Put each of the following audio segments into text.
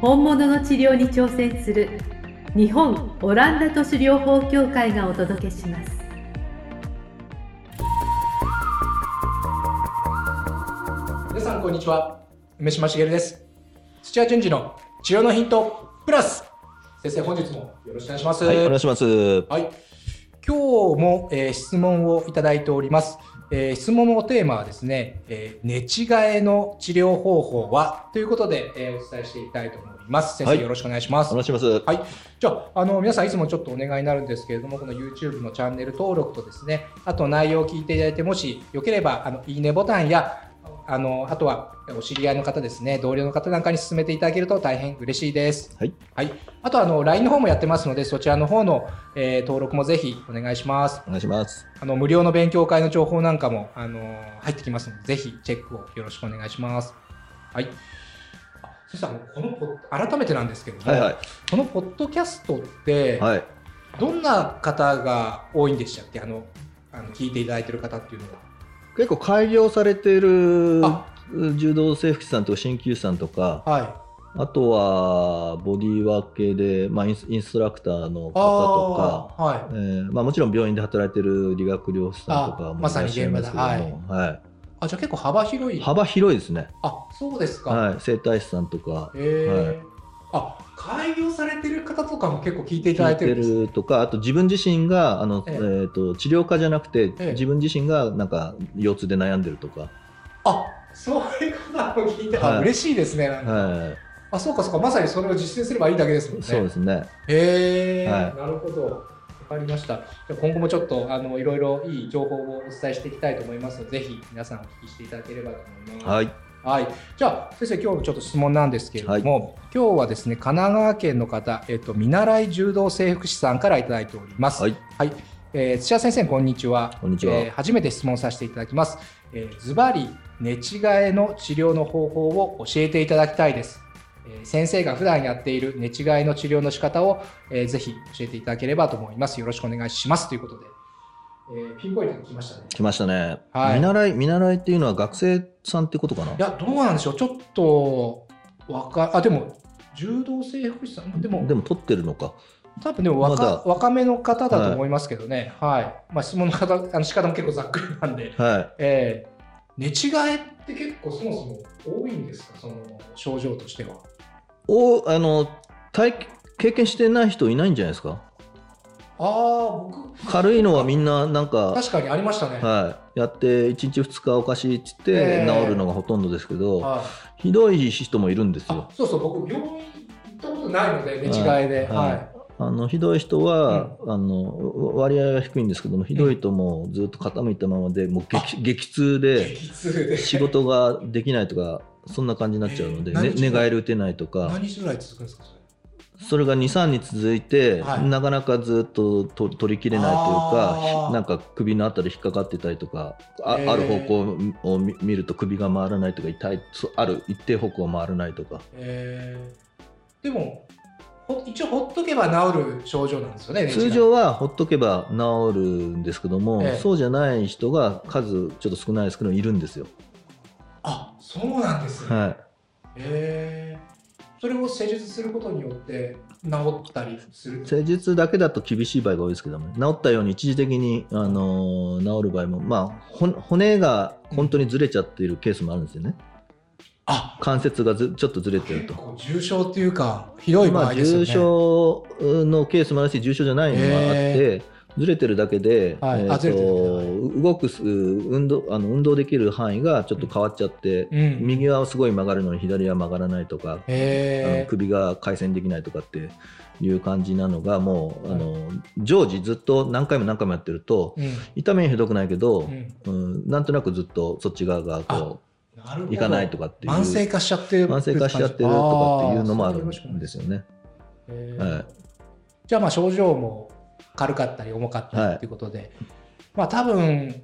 本物の治療に挑戦する日本オランダ都市療法協会がお届けします。皆さんこんにちは。梅島茂です。土屋順次の治療のヒントプラス。先生本日もよろしくお願いします。はい、お願いします。はい。今日も、えー質問をいただいております、えー質問のテーマはですね、えー寝違えの治療方法は？ということで、えーお伝えしていきたいと思います先生、はいよろしくお願いしますお願いします。はい。じゃあ、あの、皆さんいつもちょっとお願いになるんですけれども、この YouTube のチャンネル登録とですね、あと内容を聞いていただいて、もしよければ、あの、いいねボタンや、あの、あとは、お知り合いの方ですね、同僚の方なんかに進めていただけると大変嬉しいです。はい。はい。あと、あの、LINE の方もやってますので、そちらの方の、えー登録もぜひお願いします。お願いします。あの、無料の勉強会の情報なんかも、あの、入ってきますので、ぜひチェックをよろしくお願いします。はい。あそしたら、このポッ、改めてなんですけども、はいはい。このポッドキャストって、はい。どんな方が多いんでしたっけ？あの、あの聞いていただいてる方っていうのは。結構改良されてるあ柔道整復師さんとか鍼灸師さんとか、はあとはボディーワーク系で、まあ、インスインストラクターのい。方とか、はい。えーまあ、もちろん病院で働いてる理学療法士さんとかあまさにもいらっしゃいますけども、現はいあ、じゃあ結構幅広い。幅広いですね。あ、そうですか。はい、整体師さんとかへえ、はいあ、開業されてる方とかも結構聞いていただ聞いてるんですとかあと自分自身があの、えええー、と治療家じゃなくて、ええ自分自身がなんか腰痛で悩んでるとか、あ、そういう方も聞いて、あ、はい嬉しいですね。なんかはい、あ、そうかそうか。まさにそれを実践すればいいだけですもんね。そうですね。へえ、はいなるほど。わかりました。今後もちょっとあのいろいろいい情報をお伝えしていきたいと思いますので、ぜひ皆さんお聞きしていただければと思います。はい。はい。じゃあ先生今日のちょっと質問なんですけれども、今日はですね神奈川県の方、えっと見習い柔道整復師さんからいただいております。はい。はい。えー土屋先生こんにちは。こんにちはえー初めて質問させていただきます。えーズバリ寝違えの治療の方法を教えていただきたいです。えー先生が普段やっている寝違いの治療の仕方を、えーぜひ教えていただければと思います。よろしくお願いしますということで、えーピンポイントに来ましたね。来ましたね、はい見習い見習いっていうのは学生さんってことかな？いやどうなんでしょう。ちょっとわかあでも柔道整復師さん？でもでも取ってるのか多分でも若,、まだ若めの方だと思いますけどね。はい。まあ質問の方あの仕方も結構ざっくりなんで。はいえー寝違えって結構そもそも多いんですか？その症状としては。おあの体経験してない人いないんじゃないですか？ああ僕軽いのはみんななんか、確かにありましたね。はい、やって1日2日おかしいっつってええ。治るのがほとんどですけど、はい。ひどい人もいるんですあよそうそう僕病院行ったことないので寝違えで。はい。はい。あのひどい人は、あの割合は低いんですけどもひどいともうずっと傾いたままでもう激激痛で激痛で。仕事ができないとかそんな感じになっちゃうので、えー寝返り打てないとか。何日ぐらい続くんですかそれ？それが23日続いて、はい。なかなかずっとと取りきれないというかなんか首のあたり引っかかってたりとかあ,、えー。ある方向を見見ると首が回らないとか痛いそある一定方向が回らないとか。えー。でもほ一応ほっとけば治る症状なんですよね。通常はほっとけば治るんですけども、ええ。そうじゃない人が数ちょっと少ないですけどいるんですよ。あそうなんですね。はい。えーそれを施術することによって治ったりする施術だけだと厳しい場合が多いですけども、治ったように一時的に、あのー治る場合も、まあ、ほ骨が本当にずれちゃっているケースもあるんですよね。あ関節がずちょっとずれてると。重症っていうかひどい場まあ、合ですよね。重症のケースもあるし、重症じゃないのもあって、ずれてるだけで、はい。えーと動くす運動あの運動できる範囲がちょっと変わっちゃって、うん。右はすごい曲がるのに左は曲がらないとか、首が回旋できないとかっていう感じなのがもう、はいあの常時ずっと何回も何回もやってるとうん。痛みはひどくないけど、うん。うんなんとなくずっとそっち側がこなるほど。いかないとかっていう。慢性化しちゃってる慢性化しちゃってるとかっていうのもあるんですよね。へーはい。じゃあまあ症状も軽かったり重かったりっていうことで、まあ多分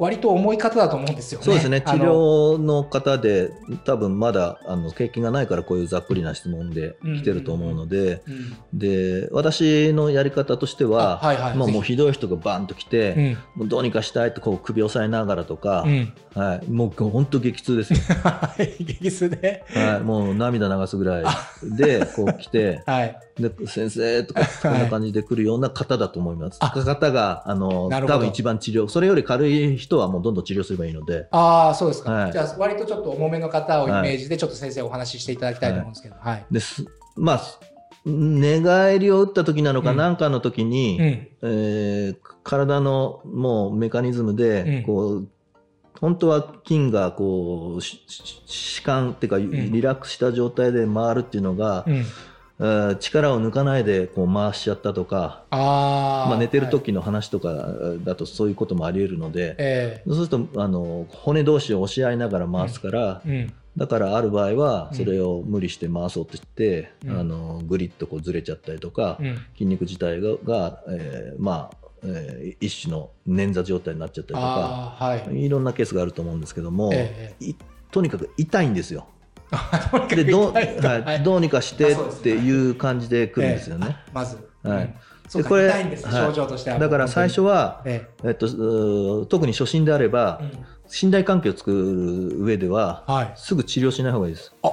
割と重い方だと思うんですよね。そうですね。治療の方で多分まだあの経験がないからこういうざっくりな質問で来てると思うので、うんで私のやり方としては、あはいはい。まあ、もうひどい人がバンと来て、うん。もうどうにかしたいってこう首を押さえながらとか、うん、はい、もう本当激痛ですよ、は い激痛で、はい、もう涙流すぐらいでこう来て はい、で先生とかはい。こんな感じで来るような方だと思います。あ。方があの多分一番治療それより軽い人はもうどんどん治療すればいいので。ああそうですか、はい。じゃあ割とちょっと重めの方をイメージでちょっと先生お話ししていただきたいと思うんですけど、はい、です。まあ寝返りを打った時なのかうん。何かの時に、うん、えー体のもうメカニズムで、うん。こう本当は筋がこう弛緩っていうかん。リラックスした状態で回るっていうのが、う力を抜かないでこう回しちゃったとかまあ、寝てるはい時の話とかだとそういうこともありえるので、えそうするとあの骨同士を押し合いながら回すから、えうん。だからある場合はうん。それを無理して回そうとして、うん。あのグリッとこうずれちゃったりとか、うん、筋肉自体がが、えーまあ、えー一種の捻挫状態になっちゃったりとかはい、いろんなケースがあると思うんですけども、え。いとにかく痛いんですよ。でどはい、どうにかしてっていう感じで来るんですよね。ええ。まず、はい。でこれだから最初は、ええ。っと、特に初心であれば、信頼関係を作る上でははい。すぐ治療しない方がいいです。あ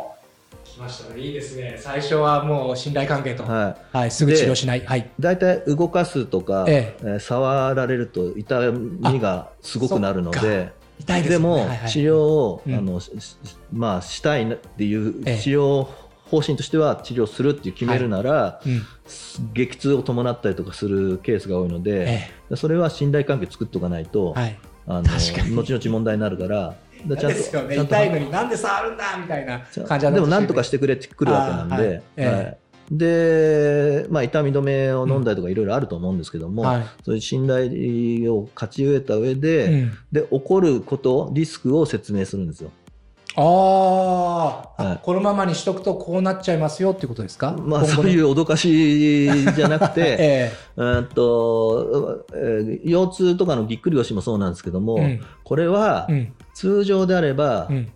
来ましたね。いいですね。最初はもう信頼関係と。は、はいすぐ治療しない。はい。だいたい動かすとか、ええ。ー触られると痛みがすごくなるので痛いでも治療を、うん。あのまあ、したいなっていうええ。治療方針としては治療するっていう決めるなら、うん。激痛を伴ったりとかするケースが多いので、えそれは信頼関係作っておかないと、あの後々問題になるからちゃんと痛いのになんで触るんだみたいな感じはでもなんとかしてくれってくるわけなんで、で、まあ、痛み止めを飲んだりとかいろいろあると思うんですけども、はい。そういう信頼を勝ち得た上で、うん。で起こることリスクを説明するんですよ。あー。あ、はい。このままにしとくとこうなっちゃいますよっていうことですか？まあ、そういうう脅かしじゃなくて えうーんと、えー腰痛とかのぎっくり腰もそうなんですけども、えうん。これはうん。通常であれば、うん。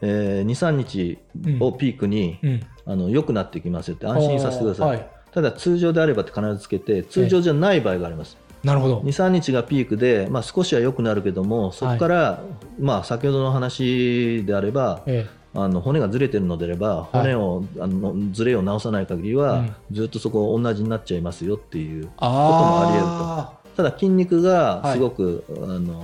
えー、23日をピークに、うんあの良くなってきますよって安心させてください、はい。ただ通常であればって必ずつけて通常じゃない場合があります、なるほど。23日がピークで、まあ、少しは良くなるけどもそこから、まあ、先ほどの話であればえあの骨がずれてるのであればい。骨を、あのずれを直さない限りは、うん。ずっとそこ同じになっちゃいますよっていうえこともあり得るあただ筋肉がはいすごく、あの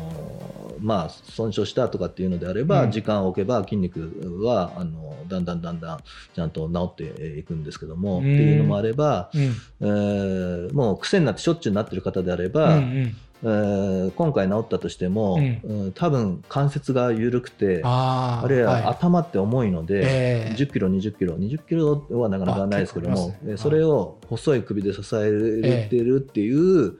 まあ、損傷したとかっていうのであれば、うん。時間を置けば筋肉はあのだんだんだんだんちゃんと治っていくんですけども、うん。っていうのもあれば、ーうん。えーもう癖になってしょっちゅうなってる方であれうば、んうん。えー今回治ったとしても、うん。うん多分関節が緩くてあるいははい。頭って重いので、ええ10キロ20キロ20キロはなかなかないですけどもね。えーそれを細い首で支えてるっていう、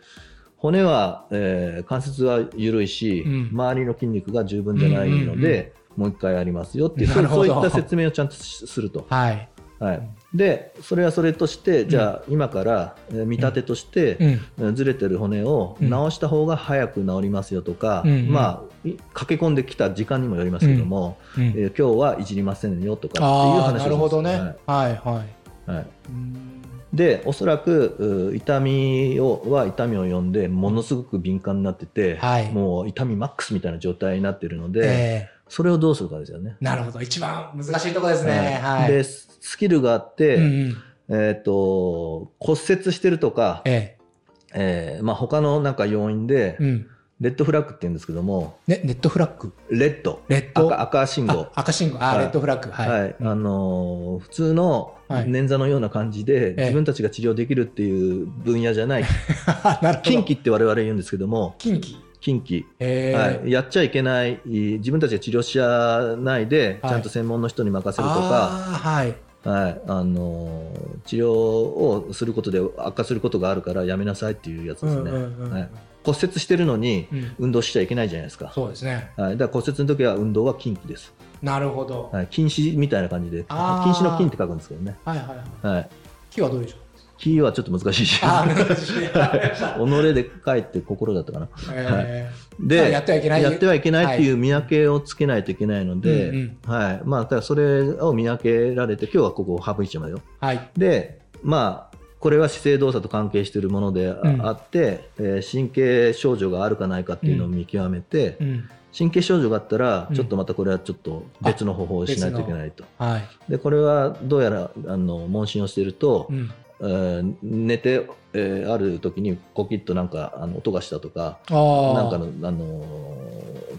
骨は、えー関節は緩いし、うん。周りの筋肉が十分じゃないので、もう一回ありますよっていうそういった説明をちゃんとしすると。はい。はい、でそれはそれとしてじゃあ今からえー見立てとして、うん。えーずれてる骨をうん。直した方が早く治りますよとか、うんうん。まあい駆け込んできた時間にもよりますけども、うんえー今日はいじりませんよとかっていう話をしますなるほどね。はい。はいはい。はい。うんでおそらくう痛みをは痛みを呼んでものすごく敏感になってて、はい。もう痛みマックスみたいな状態になってるので、えそれをどうするかですよね。えなるほど。一番難しいところですね。はい。でスキルがあって、うんうん。えー、と骨折してるとか、ええ。ーまあ、他のなんか要因で、えうんレッドフラッグって言うんですけども。ねネットフラッグ。レッド。レッド。赤赤信号。あ赤信号。あはい。レッドフラッグ。ははい。い、あのー普通のはい。捻挫のような感じで、ええ。自分たちが治療できるっていう分野じゃない。近畿って我々言うんですけども。近畿近畿、ええ。はい、やっちゃいけない自分たちが治療しやないで、はい。ちゃんと専門の人に任せるとか、あーはい。はい。あのー治療をすることで悪化することがあるからやめなさいっていうやつですね。うんうんうん。はい骨折してるのにうん運動しちゃいけないじゃないですか。そうですね。はい、だから骨折の時は運動は禁忌です。なるほど。はい、禁止みたいな感じで、禁止の禁って書くんですけどね。はいはいはい。はい、木はどうでしょう？禁はちょっと難しいし、あー難しい。己で書いて心だったかな。えーで、やってはいけないやってはいけないっていう見分けをつけないといけないので、うんはい、まあ、だからそれを見分けられて、今日はここ省いちゃうよ。はい。で、まあ、これは姿勢動作と関係しているものであ,、うんって、えー神経症状があるかないかっていうのを見極めて、うん。神経症状があったらうんちょっとまたこれはちょっと別の方法をしないといけないと。はい。でこれはどうやらあの問診をしていると、うん。えー寝て、えーある時にコキッとなんかあの音がしたとか。なんかの、あのー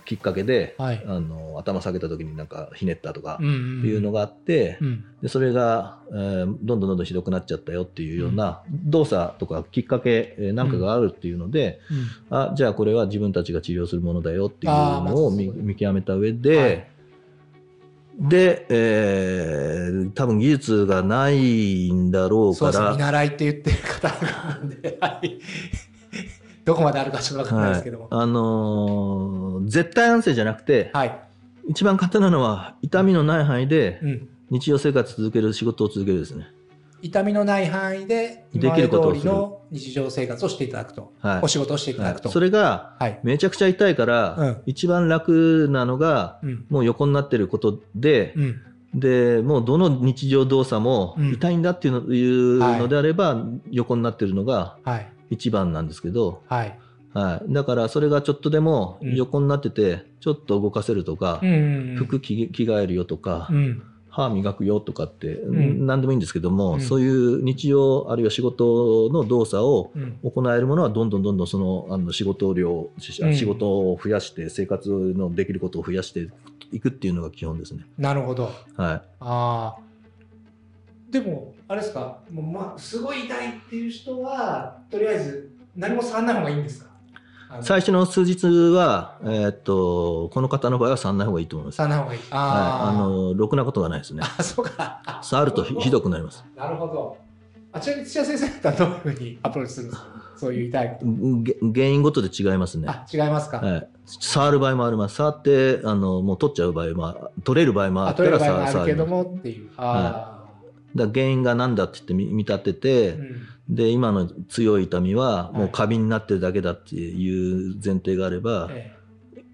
きっかけで、はい。あの頭下げた時になんかひねったとかうんうん。っていうのがあって、うん。でそれが、えーどんどんどんどんひどくなっちゃったよっていうような動作とかきっかけ、えーなんかがあるっていうので、うん。あじゃあこれは自分たちが治療するものだよっていうのを見見極めた上で、はいで、えー多分技術がないんだろうそうですね。から見習いって言ってる方なんで、はい。どこまであるかちょっとわかんないですけども。あのー絶対安静じゃなくて、はい。一番簡単なのは痛みのない範囲でうん。日常生活続ける仕事を続けるですね。痛みのない範囲で、できることを日常生活をしていただくと。はいお仕事をしていただくと。はいそれがはい。めちゃくちゃ痛いから、うん一番楽なのがうん。もう横になってることで、うん。でもうどの日常動作もうん痛いんだっていうの,、であれば横になってるのがはい。一番なんですけど、はい。はい、だからそれがちょっとでもうん横になっててちょっと動かせるとかう、ん。服着着替えるよとか、うん。歯磨くよとかって、ん何でもいいんですけども、うんそういう日常あるいは仕事の動作をうん。行えるものはどんどんどんどんそのあの仕事量、仕事を増やして生活のできることを増やしていくっていうのが基本ですね。なるほど。はいああ。でも、あれですか、もうまあ、すごい痛いっていう人は、とりあえず何も触らない方がいいんですか？最初の数日は、えーっとこの方の場合は触らない方がいいと思います。触らない方がいい。はい、あのろくなことがないですね。あ、そうか。あ触るとひひどくなります。なるほど。あちなみに土屋先生だったらどういうふうにアプローチするんですか？そういう痛いこと。げ原因ごとで違いますね。あ、違いますか、はい、触る場合もあります。触ってあのもう取っちゃう場合もあ取れる場合もああ、ったら取れる場合もあるけど。もっていう。あだから原因が何だって言って見見立てて、あ、うん。で今の強い痛みははい。もう過敏になってるだけだっていう前提があれば、え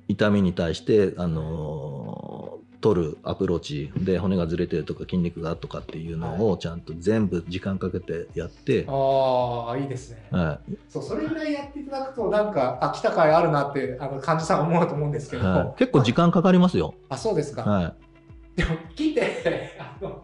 痛みに対して、あのー取るアプローチで骨がずれてるとか筋肉がとかっていうのをちゃんと全部時間かけてやってえ、ああ、いいですね。はい。そう、それぐらいやっていただくと、なんか、あ、来た甲斐あるなって、あの、患者さん思うと思うんですけど、はい、結構時間かかりますよ。あ、そうですか。はでも、聞いて、あの、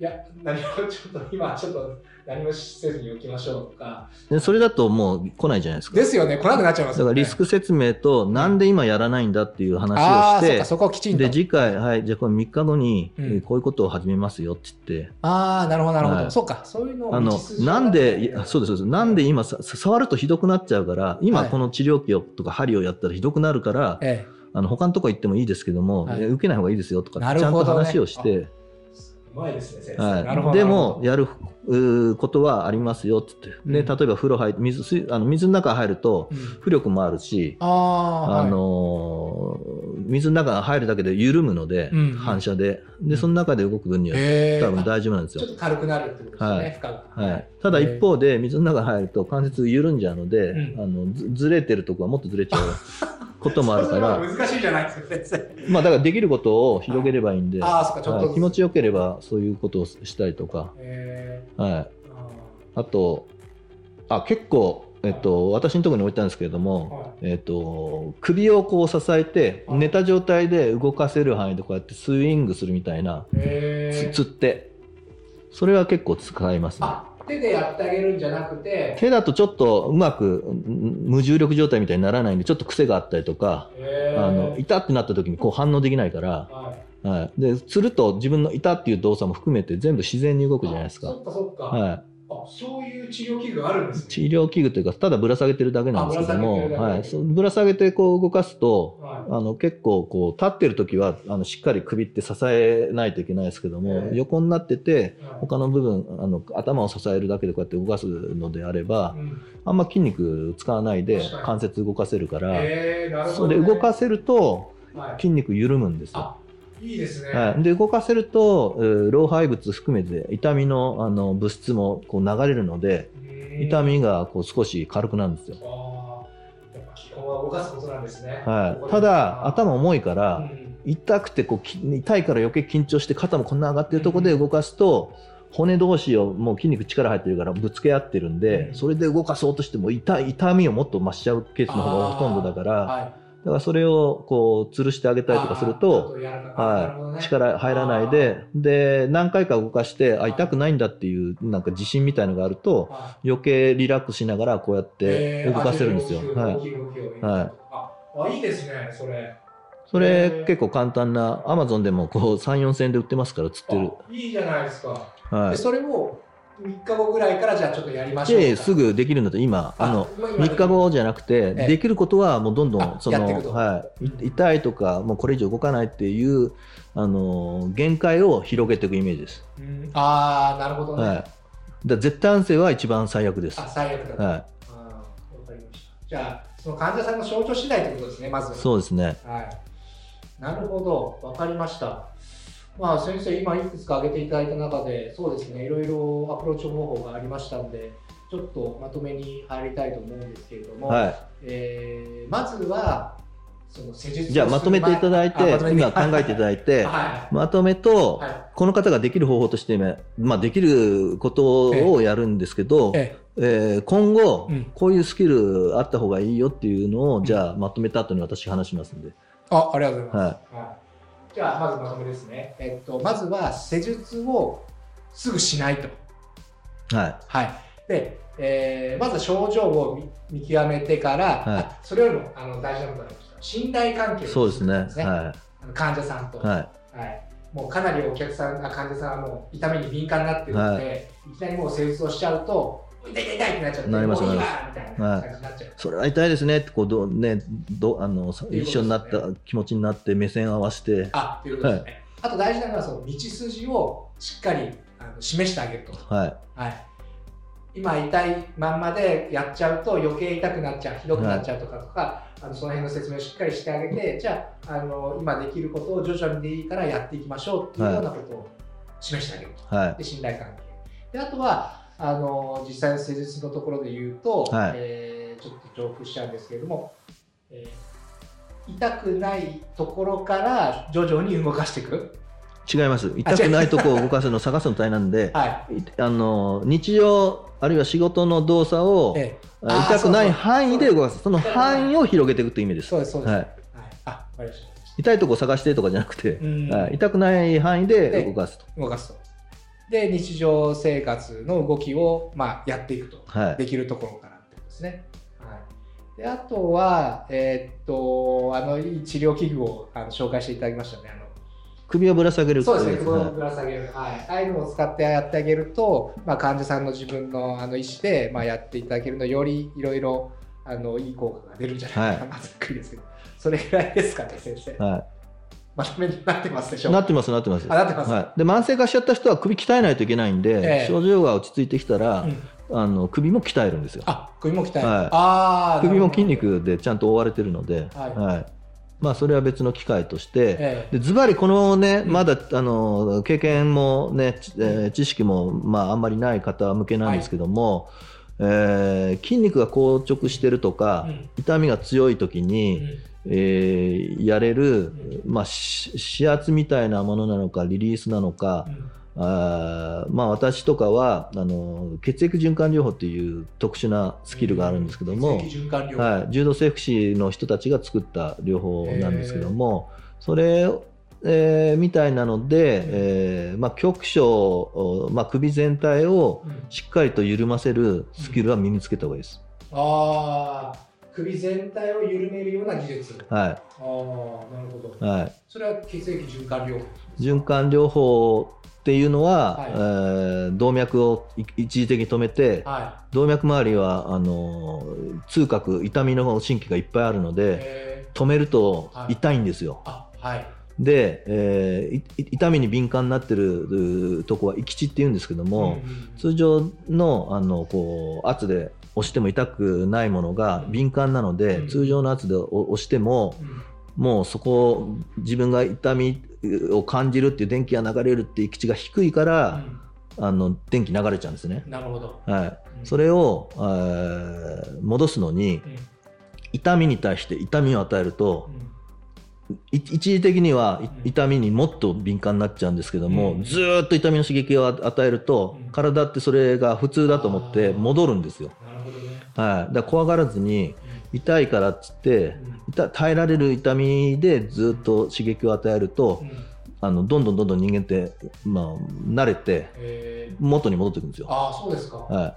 いや、何もちょっと、今、ちょっと、何もせずに置きましょうとか。い、でそれだともう来ないじゃないですか。ですよね、来なくなっちゃいますよね。だからリスク説明となんで今やらないんだっていう話をしてそっか、そこをきちんと。で次回、はい、じゃあこれ3日後に、こういうことを始めますよって言ってああ、なるほど、なるほど。はいそうか、そういうのをあのなんでそうですそうですなんで今さ触るとひどくなっちゃうから今はいこの治療器をとか針をやったらひどくなるから、えあの他のとこ行ってもいいですけども、はい受けない方がいいですよとかちゃんと話をして、え。うまいですね、先生。はい、ど。でもやることはありますよって言って、でうん。例えば風呂入って水水あの水の中入ると浮力もあるし、ああ、あのー水の中が入るだけで緩むので、うん。うん反射で。でその中で動く分には多分大丈夫なんですよ。ちょっ。と軽くなるってことですね、はい。負荷が。はい、ただ一方で水の中に入ると関節緩んじゃうので、うん。あのずずれてるとこはもっとずれちゃう こともあるから。難しいじゃないですか。まあだからできることを広げればいいんで、ああ、そっか、ちょっと。ずつ。はい気持ちよければそういうことをしたりとか、へはい、ー。ああとあ結構、えっと、私のところに置いたんですけれどーも、はい。えっと、首をこう支えてはい。寝た状態で動かせる範囲でこうやってスイングするみたいなつつって。それは結構使いますね。あ手でやってあげるんじゃなくて、手だとちょっとうまくうん無重力状態みたいにならないんでちょっと癖があったりとか、あの痛ってなった時にこう反応できないから、はいはい、ですると自分の痛っていう動作も含めて全部自然に動くじゃないですか。あそっかそっか。はい、あそういう治療器具があるんですね。治療器具というかただぶら下げてるだけなんですけども、はい、ぶら下げてこう動かすとはあの結構こう立ってる時はあのしっかり首って支えないといけないですけども、ええ。横になってて他の部分あの頭を支えるだけでこうやって動かすのであればうん。あんま筋肉使わないで関節動かせるから、そ。れで動かせるとはい、筋肉緩むんですよ。あいいですね。はい、で動かせると、えー老廃物含めて痛みのあの物質もこう流れるのでうん痛みがこう少し軽くなるんですよ。は動かすことなんですね。はい、ただ頭重いから、うん。痛くてこうき痛いから余計緊張して肩もこんな上がってるところで動かすと、骨同士をもう筋肉力入ってるからぶつけ合ってるんで、うん。それで動かそうとしても痛い痛みをもっと増しちゃうケースの方がほとんどだからはいだからそれをこう吊るしてあげたりとかすると、はい、力入らないでで何回か動かしてあ痛くないんだっていうなんか自信みたいのがあるとはい余計リラックスしながらこうやってえー動かせるんですよ。あはいはいああいいですねそれ。それ結構簡単なアマゾンでもこう3、4千円で売ってますから釣ってる。あいいじゃないですか。はいで。それを3日後ぐらいからじゃあちょっとやりましょうすぐできるんだったら今、あの、もう今3日後じゃなくて、ええできることはもうどんどあん、その、はい、い痛いとか、もうこれ以上動かないっていう、あの、限界を広げていくイメージです。うんああなるほどね。はい。だ絶対安静は一番最悪です。あ最悪だ。はあーわかりました。じゃあその患者さんの症状次第ということですねまず。そうですね。はい。なるほど、わかりました。まあ先生、今いくつか挙げていただいた中で、そうですね、いろいろアプローチ方法がありましたので、ちょっとまとめに入りたいと思うんですけれども、はえーまずは、その施術。じゃあまとめていただいて、あま今考えていただいて、はまとめと、い。はい。この方ができる方法として、まあ、できることをやるんですけど、ええー今後、うんこういうスキルあった方がいいよっていうのを、んじゃあまとめた後に私話しますんで。あ、ありがとうございます。はいじゃあ、まずまとめですね。えっと、まずは施術をすぐしないと。はい。はい。で、えーまず症状を見見極めてから、はいあそれよりもあの大事なことがありました。信頼関係をそうですね。作るんはあの患者さんと、い。はい。はいもうかなりお客さん、あ患者さんはもう痛みに敏感になってるので、い、きなりもう施術をしちゃうと、痛い痛い痛いってなっちゃって、なりますなりみたいな感じになっちゃう。それは痛いですねって、こう、どうね、どあの、一緒になった気持ちになって、目線合わせて、あ、ということですね。あと大事なのは、その道筋をしっかりあの示してあげると。はい。はい、今痛いまんまでやっちゃうと余計痛くなっちゃうひどくなっちゃうとかとか、あのその辺の説明をしっかりしてあげてじゃああの今できることを徐々にでいいからやっていきましょうっていうようなことを示してあげると、はい。で信頼関係であとはあの実際の施術のところで言うと、はい。えーちょっと重複しちゃうんですけれども、えー痛くないところから徐々に動かしていく、違います。痛くないとこを動かすのを探すの大変なんで、はい。いあの、日常、あるいは仕事の動作を、ええ。あ痛くない範囲で動かす。その範囲を広げていくという意味です。そうですそうです、ははい。いあわかりました。痛いとこ探してとかじゃなくて、痛くない範囲で動かすと。動かすと。で、日常生活の動きを、まあ、やっていくと。はい。できるところからってことですね。はい、であとは、えーっと、あの、いい治療器具をあの紹介していただきましたね。あの首をぶら下げるそうですね、こ久保をとぶら下げる。はい。ああいうのを使ってやってあげると、まあ、患者さんの自分のあの意思で、まあ、やっていただけるのよりいろいろあのいい効果が出るんじゃないかな、まあざっくりですけど。それぐらいですかね、先生。はまとめになってますでしょなってます、なってます。あなってます。はい。で、慢性化しちゃった人は首鍛えないといけないんで、ええ。症状が落ち着いてきたら、うん。あの首も鍛えるんですよ。あ、首も鍛える。はい。ああ、首も筋肉でちゃんと覆われてるので、はい。まあ、それは別の機会として、ええ。でズバリこのね、うん。まだあの経験もね、ちえー知識も、まあ、あんまりない方向けなんですけども、えー筋肉が硬直してるとか、うん。痛みが強い時うに、んえーやれる、うまあ、し指圧みたいなものなのかリリースなのか、あーまあ、私とかはあの血液循環療法っていう特殊なスキルがあるんですけども、はい、柔道整復師の人たちが作った療法なんですけども、それ、えーみたいなので、えーまあ、局所、まあ、首全体をうん。しっかりと緩ませるスキルは身につけた方がいいです。ああ、首全体を緩めるような技術。はああ、なるほど。いはい、それは血液循環療法。循環療法っていうのは、はいえー動脈をい一時的に止めて、は動脈周りはあの痛覚痛みの神経がいっぱいあるのい。でえ止めるとはい痛いんですよ。ー、あ、はい。で、えーいい痛みに敏感になってるうとこは閾地っていうんですけども、うん通常のあのこう圧で押しても痛くないものが敏感なので、うん。通常の圧で押押してもうん。もうそこ自分が痛みを感じるっていう電気が流れるっていう閾地が低いから、あの電気流れちゃうんですね。うんなるほど。はい、うん。それを、えー戻すのにうん。痛みに対して痛みを与えると一時的には痛みにもっと敏感になっちゃうんですけども、うん。ずーっと痛みの刺激を与えると、うん。体ってそれが普通だと思って戻るんですよ。はい、だ怖がらずに痛いからっつって耐えられる痛みでずっと刺激を与えるとうん。あのどんどんどんどん人間って、まあ、慣れてえ。ー、元に戻っていくんですよ。ああ、そうですか。は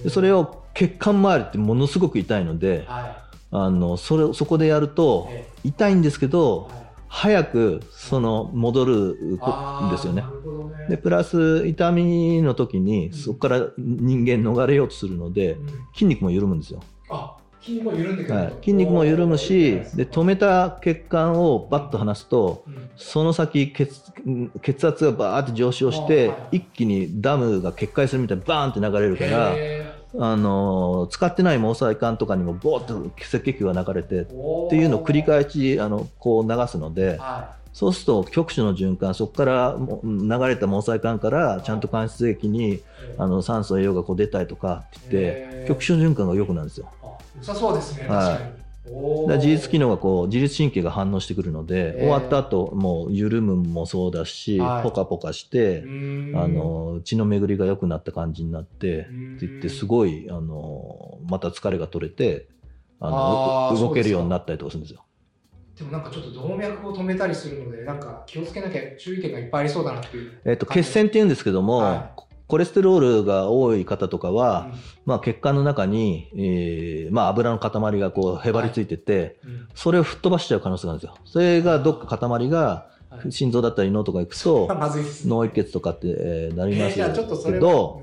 い、でそれを血管周りってものすごく痛いのではあのそれそこでやるい。とえ痛いんですけーどはい。早くその戻るこあーですよね。でプラス痛みの時にん。そこから人間逃れようとするのでうん。筋肉も緩むんですよ。あ、筋肉も緩んでくるはい、筋肉も緩むしで止めた血管をバッと離すとうん。その先血血圧がバーって上昇してあはい。一気にダムが決壊するみたいにバーンって流れるから、へあの使ってない毛細管とかにもボーっと赤血球が流れてっていうのを繰り返しあのこう流すのではそうすると局所の循環そこからも流れた毛細管からちゃんと間質液にい。あの酸素栄養がこう出たりとかって言って局所循環が良くなるんですよ。あ良さそうですね。はい確かに。おーだ自律機能がこう自律神経が反応してくるので、終わった後もう緩むもそうだし、はいポカポカして、あの血の巡りが良くなった感じになって、うんって言ってすごいあのまた疲れが取れてあの動けるようになったりとかするんですよ。でもなんかちょっと動脈を止めたりするので、なんか気をつけなきゃ注意点がいっぱいありそうだなっていう。えっと血栓っていうんですけども、はコレステロールが多い方とかは、うんまあ、血管の中に、えーまあ、油の塊がこうへばりついてて、うんそれを吹っ飛ばしちゃう可能性があるんですよ。それがどっか塊がはい心臓だったり脳とか行くと。脳一血とかって、えーなりますけど。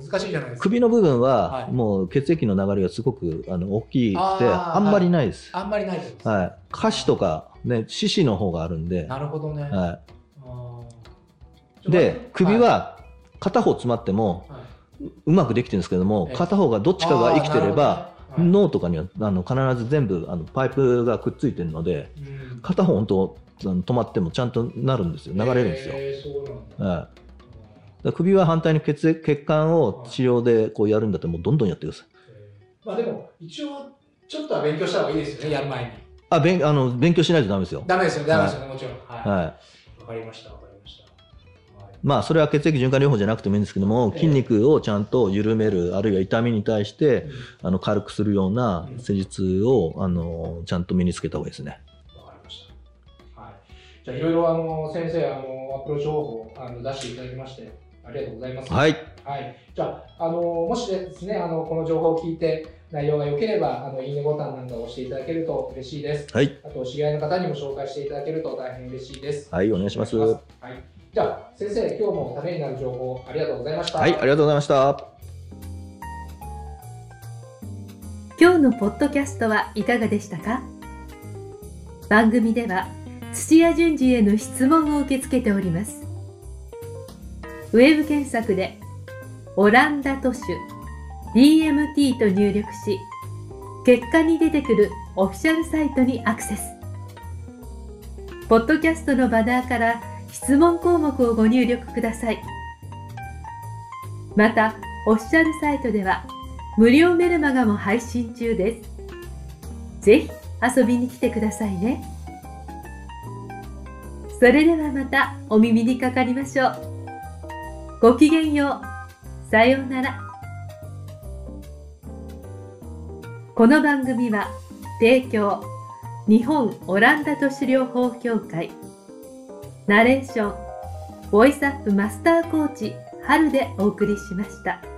首の部分ははい。もう血液の流れがすごくあの大きくてあんまりないです。あんまりないですねはい、下肢とか、ね、四肢の方があるんで、なるほどね。はあい、ー。で首、は片方詰まってもうまくできてるんですけどもええ。片方がどっちかが生きてれば脳とかにはあの必ず全部あのパイプがくっついてるので片方本当止まってもちゃんとなるんですよ流れるんですよ。はい、首は反対に血液血管を治療でこうやるんだったらもうどんどんやってください。まあでも、一応、ちょっとは勉強した方がいいですよね、やる前に。あ勉あの勉強しないとダメですよ。ダメですよね、ダメですよね、もちろん。はい。わ、はいかりました、わかりました。はいまあ、それは血液循環療法じゃなくてもいいんですけども、ええ筋肉をちゃんと緩める、あるいは痛みに対してうんあの軽くするようなうん施術をあのちゃんと身につけた方がいいですね。じゃあ、いろいろ、あの、先生、あの、アプローチ方法、あの、出していただきまして、ありがとうございます。はい、はい。じゃあ、あの、もしですね、あの、この情報を聞いて、内容が良ければ、あの、いいねボタンなんかを押していただけると嬉しいです。はい、あと、知り合いの方にも紹介していただけると大変嬉しいです。はい、お願いします。はいは。じゃあ、先生、今日もためになる情報、ありがとうございました。い、ありがとうございました。今日のポッドキャストはいかがでしたか？番組では土屋順次への質問を受け付けておりますウェブ検索で「オランダ都市 DMT」と入力し結果に出てくるオフィシャルサイトにアクセスポッドキャストのバナーから質問項目をご入力くださいまたオフィシャルサイトでは無料メルマガも配信中です。ぜひ遊びに来てくださいね。それではまたお耳にかかりましょう。ごきげんよう。さようなら。この番組は提供日本オランダ都市療法協会ナレーションボイスアップマスターコーチ春でお送りしました。